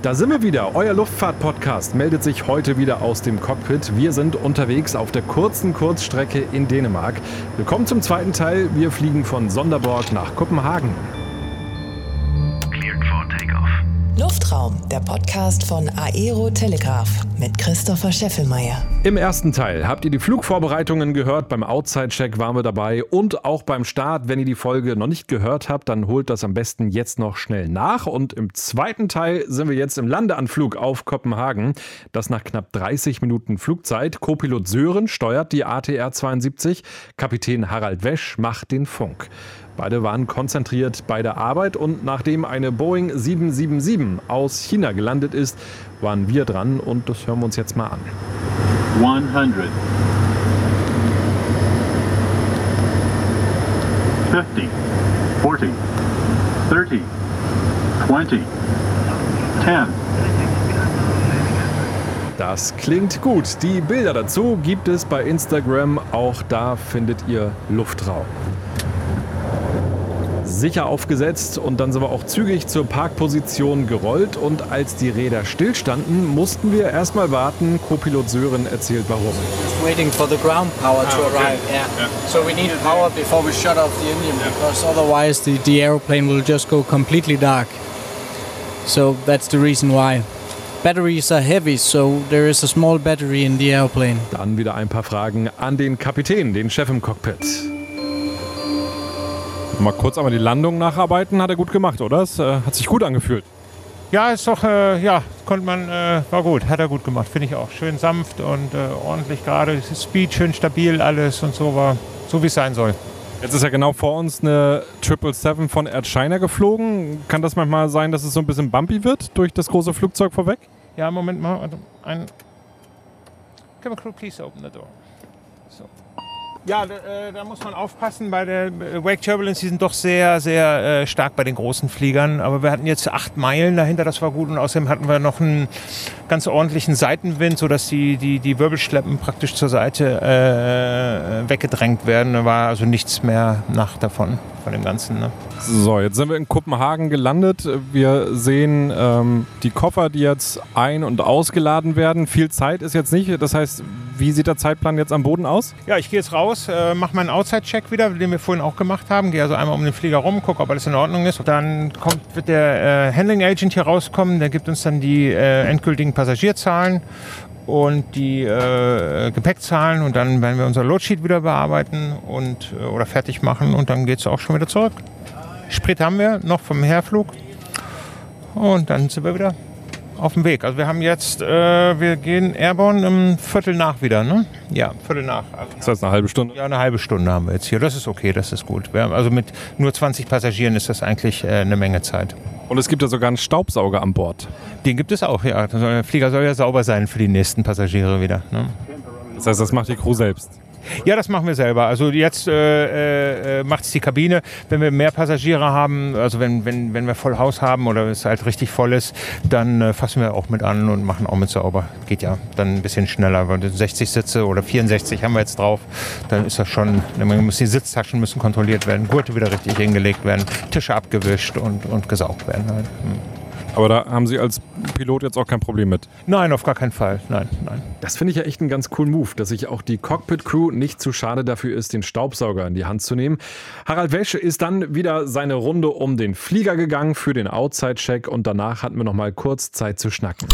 Da sind wir wieder. Euer Luftfahrt-Podcast meldet sich heute wieder aus dem Cockpit. Wir sind unterwegs auf der kurzen Kurzstrecke in Dänemark. Willkommen zum zweiten Teil. Wir fliegen von Sonderborg nach Kopenhagen. Luftraum, der Podcast von Aero Telegraph mit Christopher Scheffelmeier. Im ersten Teil habt ihr die Flugvorbereitungen gehört, beim Outside-Check waren wir dabei und auch beim Start. Wenn ihr die Folge noch nicht gehört habt, dann holt das am besten jetzt noch schnell nach. Und im zweiten Teil sind wir jetzt im Landeanflug auf Kopenhagen. Das nach knapp 30 Minuten Flugzeit. Co-Pilot Sören steuert die ATR 72, Kapitän Harald Wesch macht den Funk. Beide waren konzentriert bei der Arbeit und nachdem eine Boeing 777 aus China gelandet ist, waren wir dran und das hören wir uns jetzt mal an. 100. 50, 40, 30, 20, 10. Das klingt gut. Die Bilder dazu gibt es bei Instagram. Auch da findet ihr Luftraum sicher aufgesetzt und dann sind wir auch zügig zur Parkposition gerollt und als die Räder stillstanden, mussten wir erstmal warten. Co-Pilot Sören erzählt warum. Waiting for the ground power to ah, arrive. Yeah. yeah. So we needed power before we shut off the engine yeah. because otherwise the, the airplane will just go completely dark. So that's the reason why. Batteries are heavy, so there is a small battery in the airplane. Dann wieder ein paar Fragen an den Kapitän, den Chef im Cockpit. Mal kurz einmal die Landung nacharbeiten, hat er gut gemacht, oder? Es äh, hat sich gut angefühlt. Ja, ist doch, äh, ja, konnte man, äh, war gut, hat er gut gemacht, finde ich auch. Schön sanft und äh, ordentlich gerade, Speed schön stabil alles und so war, so wie es sein soll. Jetzt ist ja genau vor uns eine 777 von Air China geflogen. Kann das manchmal sein, dass es so ein bisschen bumpy wird durch das große Flugzeug vorweg? Ja, Moment mal, ein. Can crew please open the door? Ja, da, äh, da, muss man aufpassen. Bei der äh, Wake Turbulence, die sind doch sehr, sehr äh, stark bei den großen Fliegern. Aber wir hatten jetzt acht Meilen dahinter, das war gut. Und außerdem hatten wir noch einen ganz ordentlichen Seitenwind, sodass die, die, die Wirbelschleppen praktisch zur Seite äh, weggedrängt werden. Da war also nichts mehr nach davon, von dem Ganzen. Ne? So, jetzt sind wir in Kopenhagen gelandet. Wir sehen ähm, die Koffer, die jetzt ein- und ausgeladen werden. Viel Zeit ist jetzt nicht. Das heißt, wie sieht der Zeitplan jetzt am Boden aus? Ja, ich gehe jetzt raus, äh, mache meinen Outside-Check wieder, den wir vorhin auch gemacht haben. Gehe also einmal um den Flieger rum, gucke, ob alles in Ordnung ist. Dann kommt, wird der äh, Handling Agent hier rauskommen. Der gibt uns dann die äh, endgültigen Passagierzahlen und die äh, Gepäckzahlen und dann werden wir unser Loadsheet wieder bearbeiten und äh, oder fertig machen und dann geht es auch schon wieder zurück. Sprit haben wir noch vom Herflug und dann sind wir wieder auf dem Weg. Also wir haben jetzt, äh, wir gehen Airborne im Viertel nach wieder, ne? Ja, Viertel nach. Also das heißt eine halbe Stunde? Ja, eine halbe Stunde haben wir jetzt hier. Das ist okay, das ist gut. Haben, also mit nur 20 Passagieren ist das eigentlich äh, eine Menge Zeit. Und es gibt ja sogar einen Staubsauger an Bord. Den gibt es auch, ja. Der Flieger soll ja sauber sein für die nächsten Passagiere wieder. Ne? Das heißt, das macht die Crew selbst? Ja, das machen wir selber. Also jetzt äh, äh, macht es die Kabine. Wenn wir mehr Passagiere haben, also wenn, wenn, wenn wir voll Haus haben oder es halt richtig voll ist, dann äh, fassen wir auch mit an und machen auch mit sauber. Geht ja dann ein bisschen schneller. Weil 60 Sitze oder 64 haben wir jetzt drauf, dann ist das schon, muss die Sitztaschen müssen kontrolliert werden, Gurte wieder richtig hingelegt werden, Tische abgewischt und, und gesaugt werden. Halt. Hm. Aber da haben Sie als Pilot jetzt auch kein Problem mit? Nein, auf gar keinen Fall. Nein, nein. Das finde ich ja echt einen ganz coolen Move, dass sich auch die Cockpit-Crew nicht zu schade dafür ist, den Staubsauger in die Hand zu nehmen. Harald Wäsche ist dann wieder seine Runde um den Flieger gegangen für den Outside-Check und danach hatten wir noch mal kurz Zeit zu schnacken.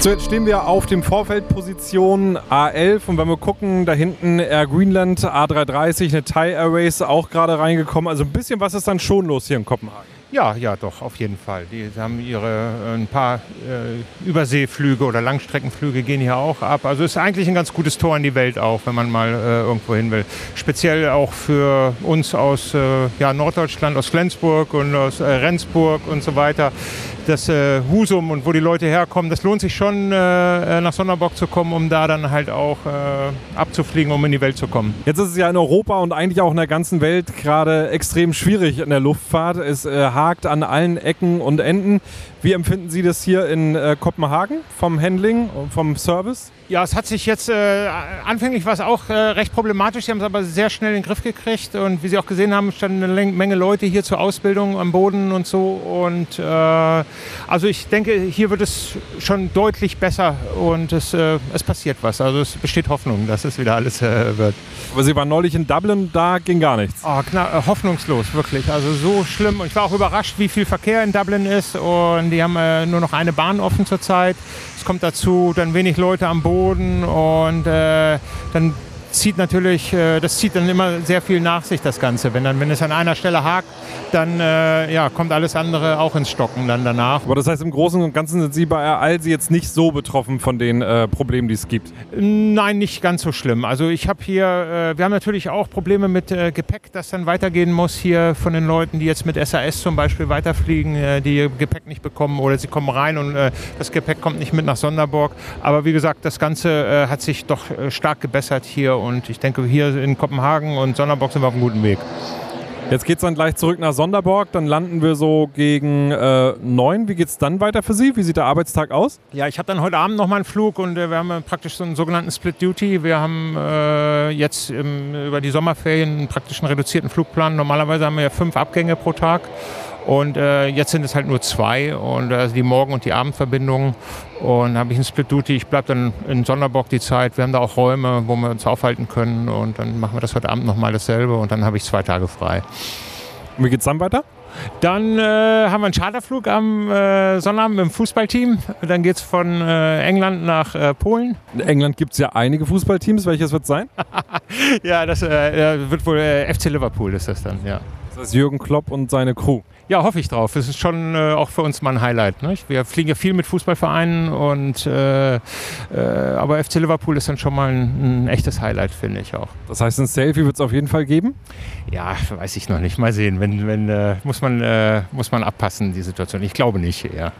So, jetzt stehen wir auf dem Vorfeldposition A11 und wenn wir gucken, da hinten Air Greenland A330, eine Thai Airways auch gerade reingekommen. Also ein bisschen was ist dann schon los hier in Kopenhagen. Ja, ja, doch, auf jeden Fall. Die haben ihre äh, ein paar äh, Überseeflüge oder Langstreckenflüge gehen hier auch ab. Also ist eigentlich ein ganz gutes Tor in die Welt auch, wenn man mal äh, irgendwo hin will. Speziell auch für uns aus äh, ja, Norddeutschland, aus Flensburg und aus äh, Rendsburg und so weiter das äh, Husum und wo die Leute herkommen, das lohnt sich schon, äh, äh, nach Sonderbock zu kommen, um da dann halt auch äh, abzufliegen, um in die Welt zu kommen. Jetzt ist es ja in Europa und eigentlich auch in der ganzen Welt gerade extrem schwierig in der Luftfahrt. Es äh, hakt an allen Ecken und Enden. Wie empfinden Sie das hier in äh, Kopenhagen vom Handling vom Service? Ja, es hat sich jetzt, äh, anfänglich war es auch äh, recht problematisch, sie haben es aber sehr schnell in den Griff gekriegt. Und wie Sie auch gesehen haben, standen eine Menge Leute hier zur Ausbildung am Boden und so. Und äh, also ich denke, hier wird es schon deutlich besser. Und es, äh, es passiert was, also es besteht Hoffnung, dass es wieder alles äh, wird. Aber Sie waren neulich in Dublin, da ging gar nichts. Oh, kna- hoffnungslos, wirklich, also so schlimm. Und ich war auch überrascht, wie viel Verkehr in Dublin ist. Und die haben äh, nur noch eine Bahn offen zurzeit. Es kommt dazu dann wenig Leute am Boden und äh, dann zieht natürlich, äh, das zieht dann immer sehr viel nach sich, das Ganze. Wenn, dann, wenn es an einer Stelle hakt, dann äh, ja, kommt alles andere auch ins Stocken dann danach. Aber das heißt, im Großen und Ganzen sind Sie bei Alsi jetzt nicht so betroffen von den äh, Problemen, die es gibt. Nein, nicht ganz so schlimm. Also ich habe hier, äh, wir haben natürlich auch Probleme mit äh, Gepäck, das dann weitergehen muss hier von den Leuten, die jetzt mit SAS zum Beispiel weiterfliegen, äh, die ihr Gepäck nicht bekommen oder sie kommen rein und das Gepäck kommt nicht mit nach Sonderburg. Aber wie gesagt, das Ganze hat sich doch stark gebessert hier und ich denke, hier in Kopenhagen und Sonderburg sind wir auf einem guten Weg. Jetzt geht es dann gleich zurück nach Sonderborg. Dann landen wir so gegen äh, neun. Wie geht es dann weiter für Sie? Wie sieht der Arbeitstag aus? Ja, ich habe dann heute Abend noch mal einen Flug und äh, wir haben äh, praktisch so einen sogenannten Split Duty. Wir haben äh, jetzt im, über die Sommerferien einen praktischen reduzierten Flugplan. Normalerweise haben wir ja fünf Abgänge pro Tag. Und äh, jetzt sind es halt nur zwei und also die Morgen- und die Abendverbindung. Und habe ich einen Split Duty. Ich bleibe dann in Sonderburg die Zeit. Wir haben da auch Räume, wo wir uns aufhalten können. Und dann machen wir das heute Abend nochmal dasselbe. Und dann habe ich zwei Tage frei. Und wie geht es dann weiter? Dann äh, haben wir einen Charterflug am äh, Sonnabend mit dem Fußballteam. Dann geht es von äh, England nach äh, Polen. In England gibt es ja einige Fußballteams. Welches wird es sein? Ja, das äh, wird wohl äh, FC Liverpool ist das dann, ja. Das ist Jürgen Klopp und seine Crew. Ja, hoffe ich drauf. Es ist schon äh, auch für uns mal ein Highlight. Ne? Wir fliegen ja viel mit Fußballvereinen und äh, äh, aber FC Liverpool ist dann schon mal ein, ein echtes Highlight, finde ich auch. Das heißt, ein Selfie wird es auf jeden Fall geben. Ja, weiß ich noch nicht. Mal sehen. Wenn, wenn, äh, muss, man, äh, muss man abpassen, die Situation. Ich glaube nicht, ja.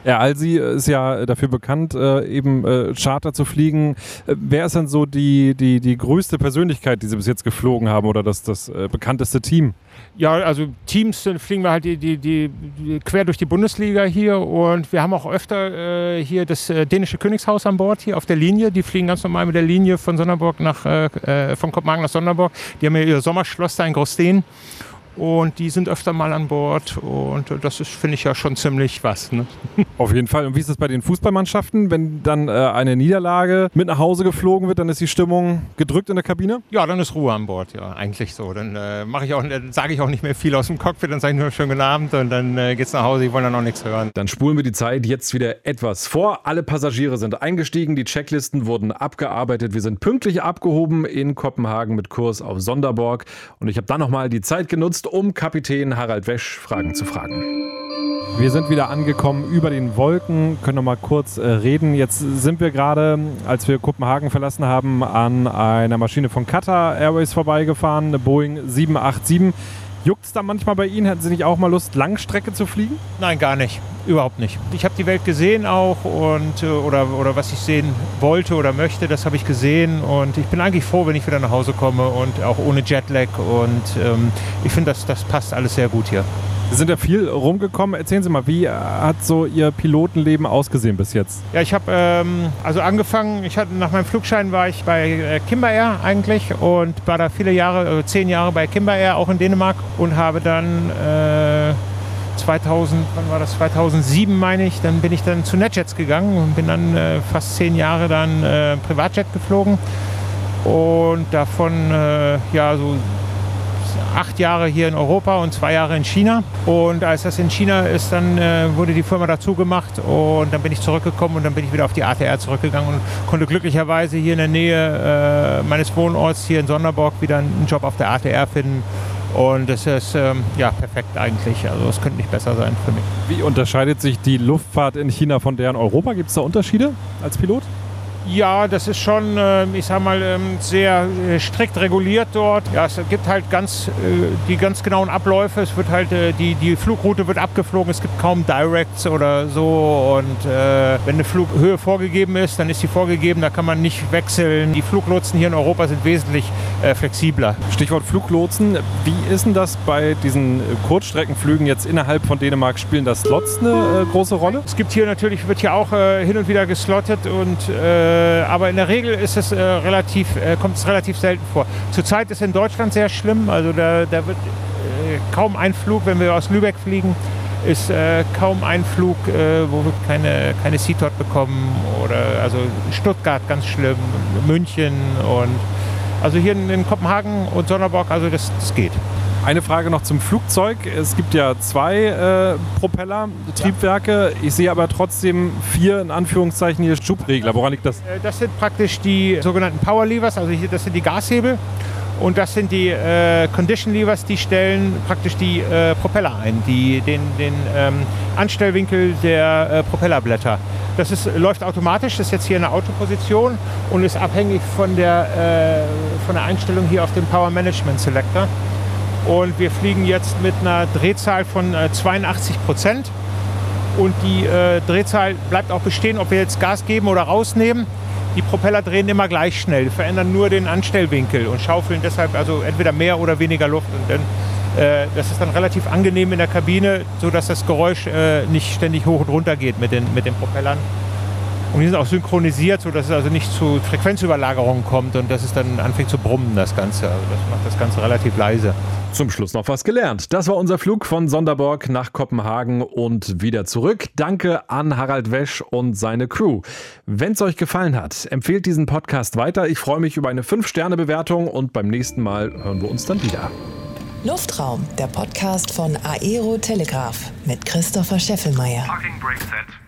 Ja, Alsi ist ja dafür bekannt, äh, eben äh, Charter zu fliegen. Äh, wer ist denn so die, die, die größte Persönlichkeit, die Sie bis jetzt geflogen haben oder das, das äh, bekannteste Team? Ja, also Teams äh, fliegen wir halt die, die, die, quer durch die Bundesliga hier und wir haben auch öfter äh, hier das äh, dänische Königshaus an Bord hier auf der Linie. Die fliegen ganz normal mit der Linie von Sonderburg nach äh, äh, von Kopenhagen nach Sonderburg. Die haben ja ihr Sommerschloss da in Grosten und die sind öfter mal an Bord und das ist finde ich ja schon ziemlich was. Ne? Auf jeden Fall. Und wie ist das bei den Fußballmannschaften? Wenn dann äh, eine Niederlage mit nach Hause geflogen wird, dann ist die Stimmung gedrückt in der Kabine? Ja, dann ist Ruhe an Bord, ja, eigentlich so. Dann äh, mache ich auch, dann sage ich auch nicht mehr viel aus dem Cockpit, dann sage ich nur schönen guten Abend und dann äh, geht's nach Hause. Die wollen dann auch nichts hören. Dann spulen wir die Zeit jetzt wieder etwas vor. Alle Passagiere sind eingestiegen, die Checklisten wurden abgearbeitet. Wir sind pünktlich abgehoben in Kopenhagen mit Kurs auf Sonderborg. Und ich habe dann nochmal die Zeit genutzt, um Kapitän Harald Wesch Fragen zu fragen. Wir sind wieder angekommen über den Wolken, können noch mal kurz äh, reden. Jetzt sind wir gerade, als wir Kopenhagen verlassen haben, an einer Maschine von Qatar Airways vorbeigefahren, eine Boeing 787. Juckt es da manchmal bei Ihnen? Hätten Sie nicht auch mal Lust, Langstrecke zu fliegen? Nein, gar nicht. Überhaupt nicht. Ich habe die Welt gesehen auch und äh, oder, oder was ich sehen wollte oder möchte, das habe ich gesehen und ich bin eigentlich froh, wenn ich wieder nach Hause komme und auch ohne Jetlag und ähm, ich finde, das, das passt alles sehr gut hier. Sie sind ja viel rumgekommen. Erzählen Sie mal, wie hat so Ihr Pilotenleben ausgesehen bis jetzt? Ja, ich habe ähm, also angefangen, ich hatte nach meinem Flugschein war ich bei äh, Kimber Air eigentlich und war da viele Jahre, äh, zehn Jahre bei Kimber Air, auch in Dänemark und habe dann äh, 2000, wann war das? 2007 meine ich, dann bin ich dann zu NetJets gegangen und bin dann äh, fast zehn Jahre dann äh, Privatjet geflogen und davon äh, ja so acht Jahre hier in Europa und zwei Jahre in China. Und als das in China ist, dann äh, wurde die Firma dazu gemacht und dann bin ich zurückgekommen und dann bin ich wieder auf die ATR zurückgegangen und konnte glücklicherweise hier in der Nähe äh, meines Wohnorts hier in Sonderborg wieder einen Job auf der ATR finden. Und das ist ähm, ja perfekt eigentlich. Also es könnte nicht besser sein für mich. Wie unterscheidet sich die Luftfahrt in China von der in Europa? Gibt es da Unterschiede als Pilot? Ja, das ist schon, äh, ich sag mal, ähm, sehr äh, strikt reguliert dort. Ja, es gibt halt ganz äh, die ganz genauen Abläufe. Es wird halt äh, die die Flugroute wird abgeflogen. Es gibt kaum Directs oder so. Und äh, wenn eine Flughöhe vorgegeben ist, dann ist sie vorgegeben. Da kann man nicht wechseln. Die Fluglotsen hier in Europa sind wesentlich äh, flexibler. Stichwort Fluglotsen. Wie ist denn das bei diesen Kurzstreckenflügen jetzt innerhalb von Dänemark? Spielen da Slots eine äh, große Rolle? Es gibt hier natürlich wird hier auch hin und wieder geslottet und aber in der Regel ist es, äh, relativ, äh, kommt es relativ selten vor. Zurzeit ist in Deutschland sehr schlimm. Also da, da wird äh, kaum ein Flug, wenn wir aus Lübeck fliegen, ist äh, kaum ein Flug, äh, wo wir keine, keine CTOT bekommen. Oder also Stuttgart ganz schlimm, München und also hier in, in Kopenhagen und Sonderborg, also das, das geht. Eine Frage noch zum Flugzeug. Es gibt ja zwei äh, Propeller, Triebwerke. Ich sehe aber trotzdem vier in Anführungszeichen hier Schubregler. Woran liegt das? Äh, Das sind praktisch die sogenannten Power Levers, also hier, das sind die Gashebel. Und das sind die äh, Condition Levers, die stellen praktisch die äh, Propeller ein, die, den, den ähm, Anstellwinkel der äh, Propellerblätter. Das ist, läuft automatisch, das ist jetzt hier eine Autoposition und ist abhängig von der, äh, von der Einstellung hier auf dem Power Management Selector. Und wir fliegen jetzt mit einer Drehzahl von äh, 82 Prozent. Und die äh, Drehzahl bleibt auch bestehen, ob wir jetzt Gas geben oder rausnehmen. Die Propeller drehen immer gleich schnell, verändern nur den Anstellwinkel und schaufeln deshalb also entweder mehr oder weniger Luft. Und dann, äh, das ist dann relativ angenehm in der Kabine, sodass das Geräusch äh, nicht ständig hoch und runter geht mit den, mit den Propellern. Und die sind auch synchronisiert, sodass es also nicht zu Frequenzüberlagerungen kommt und dass es dann anfängt zu brummen, das Ganze. Also das macht das Ganze relativ leise. Zum Schluss noch was gelernt. Das war unser Flug von Sonderborg nach Kopenhagen und wieder zurück. Danke an Harald Wesch und seine Crew. Wenn es euch gefallen hat, empfehlt diesen Podcast weiter. Ich freue mich über eine 5-Sterne-Bewertung und beim nächsten Mal hören wir uns dann wieder. Luftraum, der Podcast von Aero Telegraph mit Christopher Scheffelmeier. Parking brake set.